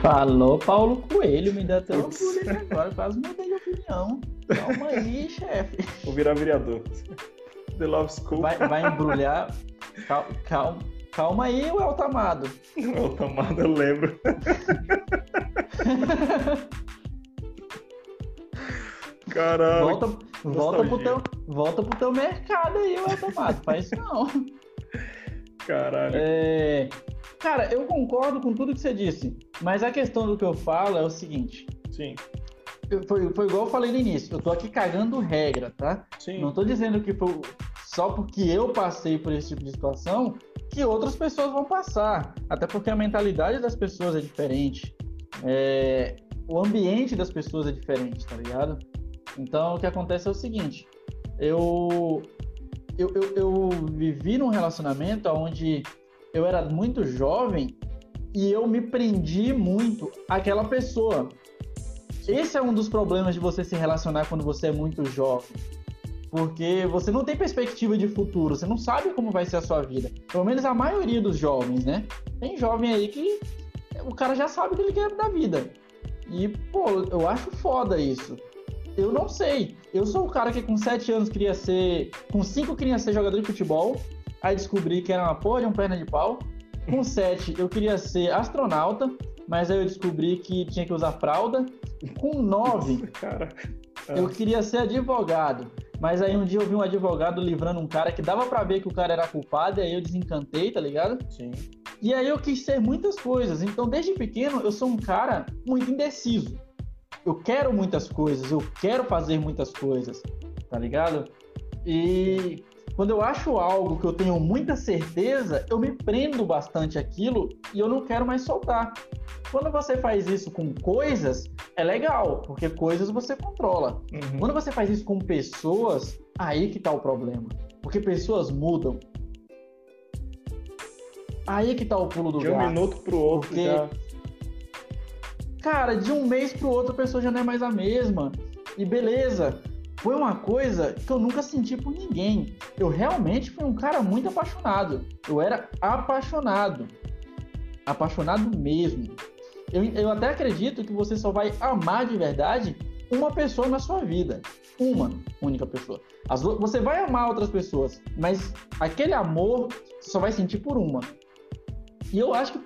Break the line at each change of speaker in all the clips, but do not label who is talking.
Falou Paulo Coelho, me deu até orgulho agora, quase mudei de opinião. Calma aí, chefe.
Vou virar vereador. The Love School.
Vai, vai embrulhar. Calma, calma, calma aí, o Eltamado.
O Eltamado eu lembro. Caralho.
Volta, volta, pro teu, volta pro teu mercado aí, o Eltamado. Faz isso não.
Caralho.
É, cara, eu concordo com tudo que você disse, mas a questão do que eu falo é o seguinte.
Sim.
Foi, foi igual eu falei no início, eu tô aqui cagando regra, tá?
Sim.
Não tô dizendo que foi só porque eu passei por esse tipo de situação que outras pessoas vão passar. Até porque a mentalidade das pessoas é diferente. É, o ambiente das pessoas é diferente, tá ligado? Então o que acontece é o seguinte: eu, eu, eu, eu vivi num relacionamento onde eu era muito jovem e eu me prendi muito àquela pessoa. Esse é um dos problemas de você se relacionar quando você é muito jovem. Porque você não tem perspectiva de futuro, você não sabe como vai ser a sua vida. Pelo menos a maioria dos jovens, né? Tem jovem aí que o cara já sabe o que ele quer da vida. E, pô, eu acho foda isso. Eu não sei. Eu sou o cara que com 7 anos queria ser. Com 5 queria ser jogador de futebol. Aí descobri que era uma porra de um perna de pau. Com 7 eu queria ser astronauta. Mas aí eu descobri que tinha que usar fralda. Com 9 eu queria ser advogado. Mas aí um dia eu vi um advogado livrando um cara que dava para ver que o cara era culpado, e aí eu desencantei, tá ligado?
Sim.
E aí eu quis ser muitas coisas. Então, desde pequeno, eu sou um cara muito indeciso. Eu quero muitas coisas, eu quero fazer muitas coisas, tá ligado? E quando eu acho algo que eu tenho muita certeza, eu me prendo bastante aquilo e eu não quero mais soltar. Quando você faz isso com coisas, é legal, porque coisas você controla.
Uhum.
Quando você faz isso com pessoas, aí que tá o problema. Porque pessoas mudam. Aí que tá o pulo do
De um
gato.
minuto pro outro
Porque-
já.
Cara, de um mês pro outro a pessoa já não é mais a mesma. E beleza, foi uma coisa que eu nunca senti por ninguém. Eu realmente fui um cara muito apaixonado. Eu era apaixonado. Apaixonado mesmo. Eu, eu até acredito que você só vai amar de verdade uma pessoa na sua vida. Uma única pessoa. As você vai amar outras pessoas, mas aquele amor você só vai sentir por uma. E eu acho que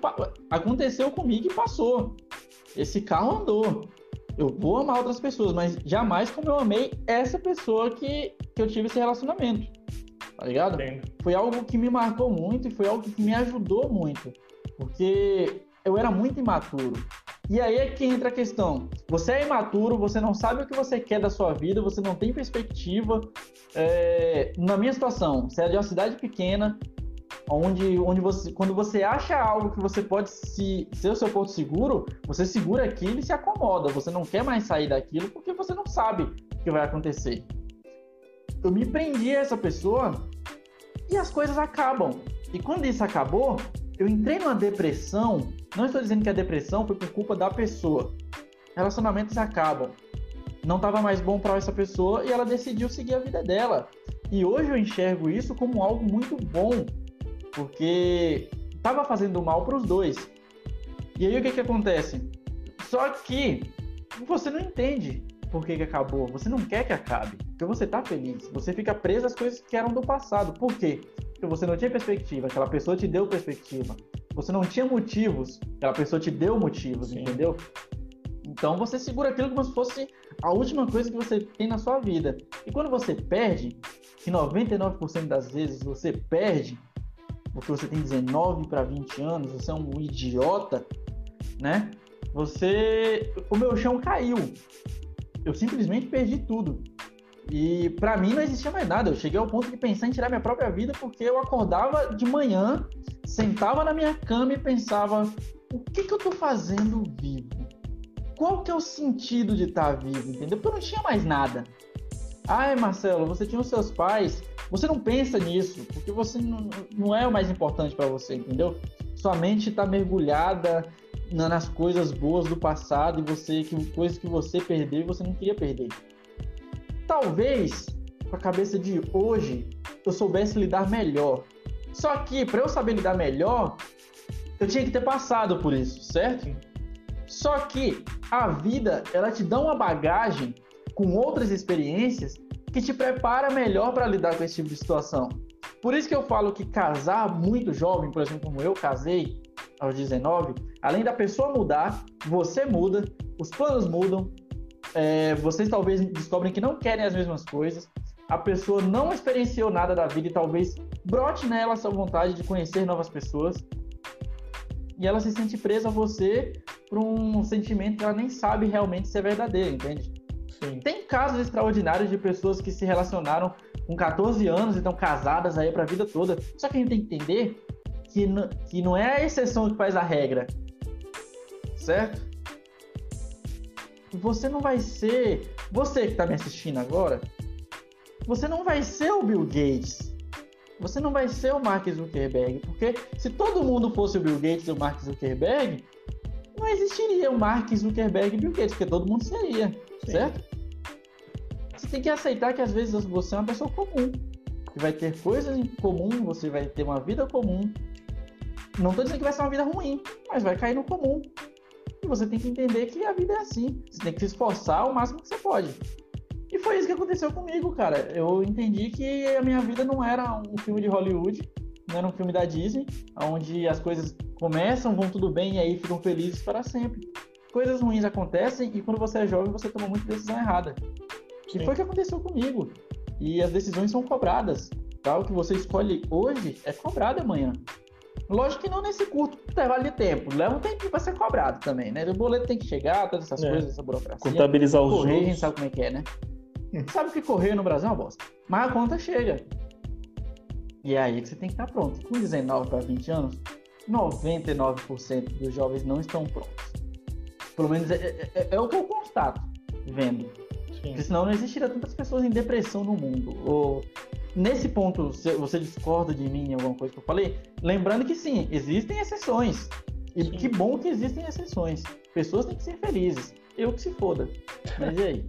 aconteceu comigo e passou. Esse carro andou. Eu vou amar outras pessoas, mas jamais como eu amei essa pessoa que, que eu tive esse relacionamento. Tá ligado?
Entendo.
Foi algo que me marcou muito e foi algo que me ajudou muito. Porque eu era muito imaturo. E aí é que entra a questão. Você é imaturo, você não sabe o que você quer da sua vida, você não tem perspectiva. É, Na minha situação, você é de uma cidade pequena, onde, onde você, quando você acha algo que você pode se, ser o seu ponto seguro, você segura aquilo e se acomoda. Você não quer mais sair daquilo porque você não sabe o que vai acontecer. Eu me prendi a essa pessoa e as coisas acabam. E quando isso acabou, eu entrei numa depressão. Não estou dizendo que a depressão foi por culpa da pessoa. Relacionamentos acabam. Não estava mais bom para essa pessoa e ela decidiu seguir a vida dela. E hoje eu enxergo isso como algo muito bom, porque estava fazendo mal para os dois. E aí o que que acontece? Só que você não entende por que, que acabou. Você não quer que acabe, porque você tá feliz. Você fica preso às coisas que eram do passado. Por quê? Porque você não tinha perspectiva, aquela pessoa te deu perspectiva. Você não tinha motivos, aquela pessoa te deu motivos,
Sim.
entendeu? Então você segura aquilo como se fosse a última coisa que você tem na sua vida. E quando você perde, que 99% das vezes você perde, porque você tem 19 para 20 anos, você é um idiota, né? Você. O meu chão caiu. Eu simplesmente perdi tudo. E pra mim não existia mais nada. Eu cheguei ao ponto de pensar em tirar minha própria vida porque eu acordava de manhã, sentava na minha cama e pensava: o que, que eu tô fazendo vivo? Qual que é o sentido de estar vivo? Entendeu? Porque eu não tinha mais nada. Ai, Marcelo, você tinha os seus pais. Você não pensa nisso, porque você não, não é o mais importante para você, entendeu? Sua mente está mergulhada na- nas coisas boas do passado e você que coisas que você perdeu e você não queria perder. Talvez com a cabeça de hoje eu soubesse lidar melhor. Só que para eu saber lidar melhor, eu tinha que ter passado por isso, certo? Só que a vida, ela te dá uma bagagem com outras experiências que te prepara melhor para lidar com esse tipo de situação. Por isso que eu falo que casar muito jovem, por exemplo, como eu casei aos 19, além da pessoa mudar, você muda, os planos mudam, é, vocês talvez descobrem que não querem as mesmas coisas, a pessoa não experienciou nada da vida e talvez brote nela essa vontade de conhecer novas pessoas e ela se sente presa a você por um sentimento que ela nem sabe realmente se é verdadeiro, entende? Sim. Tem casos extraordinários de pessoas que se relacionaram com 14 anos e estão casadas aí para a vida toda. Só que a gente tem que entender que, que não é a exceção que faz a regra, certo? Você não vai ser. Você que está me assistindo agora, você não vai ser o Bill Gates. Você não vai ser o Mark Zuckerberg, porque se todo mundo fosse o Bill Gates e o Mark Zuckerberg, não existiria o Mark Zuckerberg e Bill Gates, porque todo mundo seria, Sim. certo? Você tem que aceitar que às vezes você é uma pessoa comum, que vai ter coisas em comum, você vai ter uma vida comum. Não estou dizendo que vai ser uma vida ruim, mas vai cair no comum. E você tem que entender que a vida é assim. Você tem que se esforçar o máximo que você pode. E foi isso que aconteceu comigo, cara. Eu entendi que a minha vida não era um filme de Hollywood, não era um filme da Disney, onde as coisas começam, vão tudo bem e aí ficam felizes para sempre. Coisas ruins acontecem e quando você é jovem você toma muita decisão errada. Sim. E foi o que aconteceu comigo. E as decisões são cobradas. Tá? O que você escolhe hoje é cobrado amanhã. Lógico que não nesse curto intervalo de tempo. Leva um tempinho para ser cobrado também, né? O boleto tem que chegar, todas essas é. coisas, essa burocracia.
Contabilizar os
Correr,
juros.
a gente sabe como é que é, né? sabe que correr no Brasil é uma bosta. Mas a conta chega. E é aí que você tem que estar pronto. Com 19 para 20 anos, 99% dos jovens não estão prontos. Pelo menos é, é, é, é o que eu constato vendo. Sim. Porque senão não existiria tantas pessoas em depressão no mundo. Ou, nesse ponto, você discorda de mim em alguma coisa que eu falei? Lembrando que sim, existem exceções. E sim. que bom que existem exceções. Pessoas têm que ser felizes. Eu que se foda. Mas e aí?